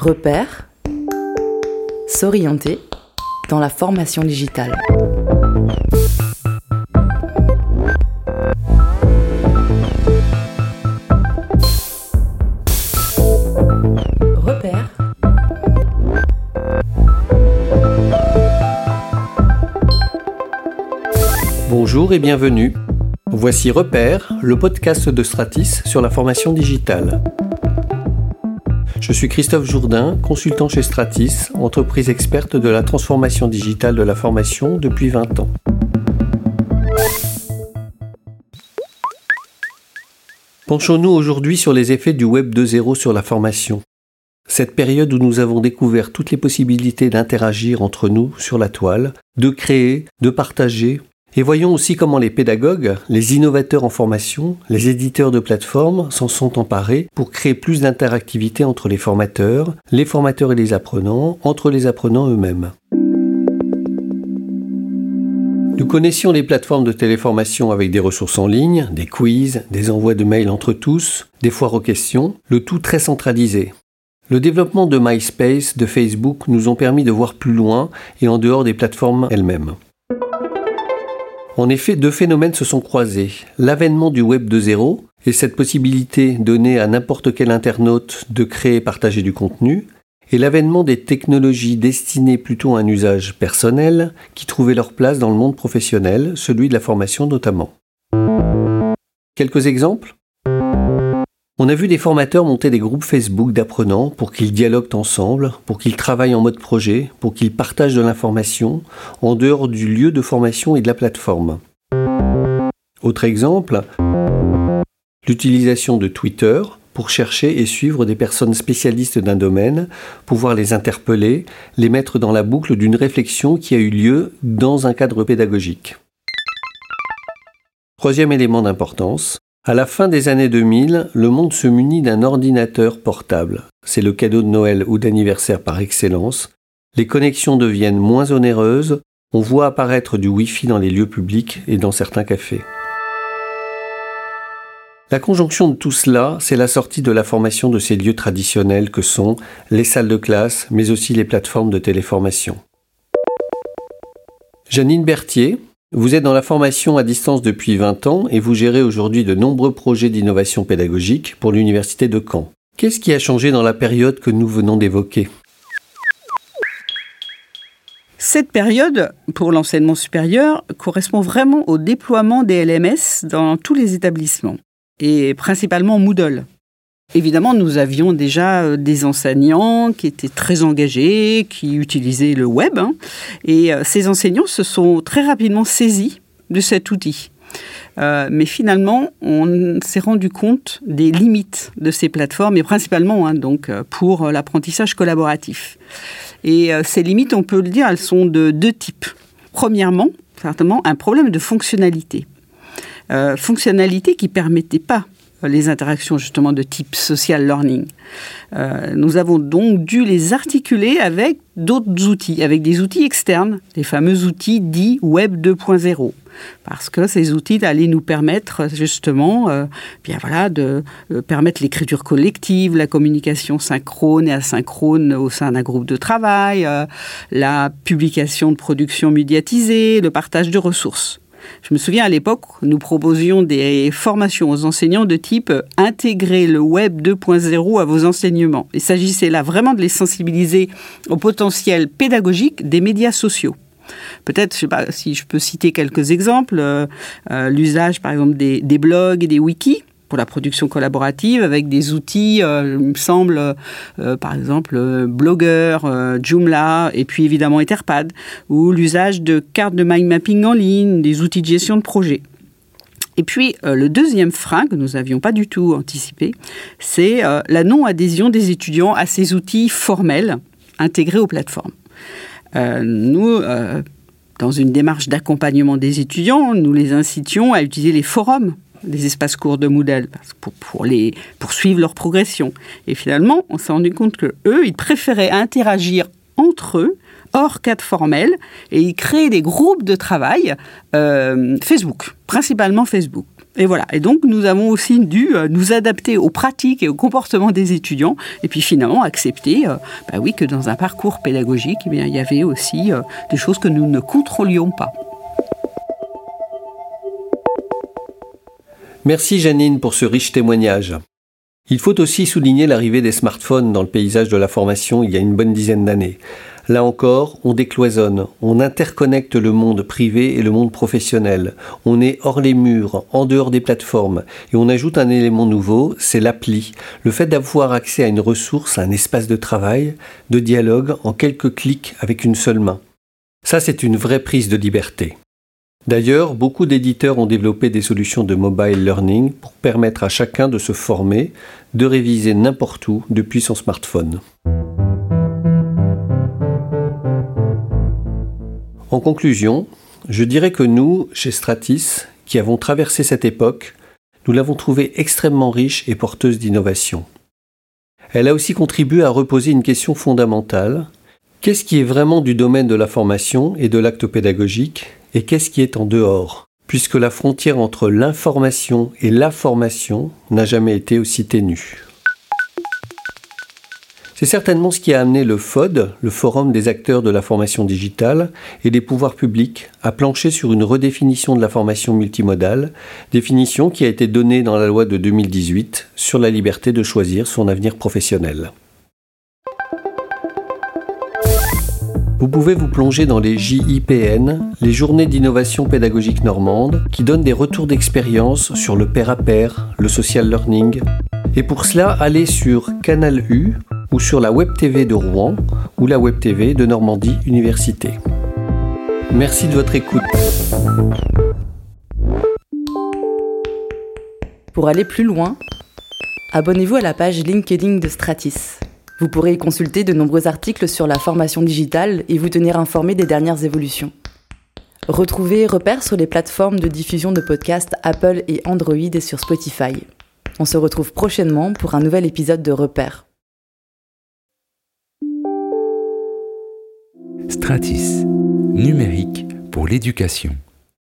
Repère, s'orienter dans la formation digitale. Repère. Bonjour et bienvenue. Voici Repère, le podcast de Stratis sur la formation digitale. Je suis Christophe Jourdain, consultant chez Stratis, entreprise experte de la transformation digitale de la formation depuis 20 ans. Penchons-nous aujourd'hui sur les effets du Web 2.0 sur la formation. Cette période où nous avons découvert toutes les possibilités d'interagir entre nous sur la toile, de créer, de partager, et voyons aussi comment les pédagogues, les innovateurs en formation, les éditeurs de plateformes s'en sont emparés pour créer plus d'interactivité entre les formateurs, les formateurs et les apprenants, entre les apprenants eux-mêmes. Nous connaissions les plateformes de téléformation avec des ressources en ligne, des quiz, des envois de mails entre tous, des foires aux questions, le tout très centralisé. Le développement de MySpace, de Facebook nous ont permis de voir plus loin et en dehors des plateformes elles-mêmes. En effet, deux phénomènes se sont croisés. L'avènement du Web 2.0 et cette possibilité donnée à n'importe quel internaute de créer et partager du contenu, et l'avènement des technologies destinées plutôt à un usage personnel qui trouvaient leur place dans le monde professionnel, celui de la formation notamment. Quelques exemples on a vu des formateurs monter des groupes Facebook d'apprenants pour qu'ils dialoguent ensemble, pour qu'ils travaillent en mode projet, pour qu'ils partagent de l'information en dehors du lieu de formation et de la plateforme. Autre exemple, l'utilisation de Twitter pour chercher et suivre des personnes spécialistes d'un domaine, pouvoir les interpeller, les mettre dans la boucle d'une réflexion qui a eu lieu dans un cadre pédagogique. Troisième élément d'importance, à la fin des années 2000, le monde se munit d'un ordinateur portable. C'est le cadeau de Noël ou d'anniversaire par excellence. Les connexions deviennent moins onéreuses, on voit apparaître du Wi-Fi dans les lieux publics et dans certains cafés. La conjonction de tout cela, c'est la sortie de la formation de ces lieux traditionnels que sont les salles de classe, mais aussi les plateformes de téléformation. Janine Berthier, vous êtes dans la formation à distance depuis 20 ans et vous gérez aujourd'hui de nombreux projets d'innovation pédagogique pour l'Université de Caen. Qu'est-ce qui a changé dans la période que nous venons d'évoquer? Cette période, pour l'enseignement supérieur, correspond vraiment au déploiement des LMS dans tous les établissements, et principalement Moodle. Évidemment, nous avions déjà euh, des enseignants qui étaient très engagés, qui utilisaient le web, hein. et euh, ces enseignants se sont très rapidement saisis de cet outil. Euh, mais finalement, on s'est rendu compte des limites de ces plateformes, et principalement hein, donc pour l'apprentissage collaboratif. Et ces limites, on peut le dire, elles sont de deux types. Premièrement, certainement, un problème de fonctionnalité. fonctionnalité qui permettait pas les interactions justement de type social learning. Euh, nous avons donc dû les articuler avec d'autres outils, avec des outils externes, les fameux outils dits Web 2.0 parce que ces outils allaient nous permettre justement euh, bien voilà, de euh, permettre l'écriture collective, la communication synchrone et asynchrone au sein d'un groupe de travail, la publication de productions médiatisées, le partage de ressources. Je me souviens à l'époque, nous proposions des formations aux enseignants de type intégrer le web 2.0 à vos enseignements. Il s'agissait là vraiment de les sensibiliser au potentiel pédagogique des médias sociaux. Peut-être, je sais pas si je peux citer quelques exemples, euh, euh, l'usage par exemple des, des blogs et des wikis pour la production collaborative avec des outils, euh, il me semble, euh, par exemple, euh, Blogger, Joomla, et puis évidemment Etherpad, ou l'usage de cartes de mind mapping en ligne, des outils de gestion de projet. Et puis, le deuxième frein que nous n'avions pas du tout anticipé, c'est la non-adhésion des étudiants à ces outils formels intégrés aux plateformes. nous, dans une démarche d'accompagnement des étudiants, nous les incitions à utiliser les forums des espaces courts de Moodle pour, les, poursuivre leur progression. Et finalement, on s'est rendu compte que eux, ils préféraient interagir entre eux hors cadre formel et ils créent des groupes de travail euh, Facebook, principalement Facebook. Et voilà. Et donc, nous avons aussi dû euh, nous adapter aux pratiques et au comportement des étudiants, et puis finalement accepter, euh, bah oui, que dans un parcours pédagogique, eh il y avait aussi des choses que nous ne contrôlions pas. Merci Janine pour ce riche témoignage. Il faut aussi souligner l'arrivée des smartphones dans le paysage de la formation il y a une bonne dizaine d'années. Là encore, on décloisonne, on interconnecte le monde privé et le monde professionnel. On est hors les murs, en dehors des plateformes, et on ajoute un élément nouveau, c'est l'appli, le fait d'avoir accès à une ressource, à un espace de travail, de dialogue en quelques clics avec une seule main. Ça, c'est une vraie prise de liberté. D'ailleurs, beaucoup d'éditeurs ont développé des solutions de mobile learning pour permettre à chacun de se former, de réviser n'importe où depuis son smartphone. En conclusion, je dirais que nous, chez Stratis, qui avons traversé cette époque, nous l'avons trouvée extrêmement riche et porteuse d'innovation. Elle a aussi contribué à reposer une question fondamentale. Qu'est-ce qui est vraiment du domaine de la formation et de l'acte pédagogique? Et qu'est-ce qui est en dehors, puisque la frontière entre l'information et la formation n'a jamais été aussi ténue. C'est certainement ce qui a amené le FOD, le Forum des acteurs de la formation digitale, et des pouvoirs publics à plancher sur une redéfinition de la formation multimodale, définition qui a été donnée dans la loi de 2018 sur la liberté de choisir son avenir professionnel. Vous pouvez vous plonger dans les JIPN, les journées d'innovation pédagogique normande, qui donnent des retours d'expérience sur le pair à pair, le social learning. Et pour cela, allez sur Canal U ou sur la Web TV de Rouen ou la Web TV de Normandie Université. Merci de votre écoute. Pour aller plus loin, abonnez-vous à la page LinkedIn de Stratis. Vous pourrez y consulter de nombreux articles sur la formation digitale et vous tenir informé des dernières évolutions. Retrouvez Repères sur les plateformes de diffusion de podcasts Apple et Android et sur Spotify. On se retrouve prochainement pour un nouvel épisode de Repères. Stratis, numérique pour l'éducation.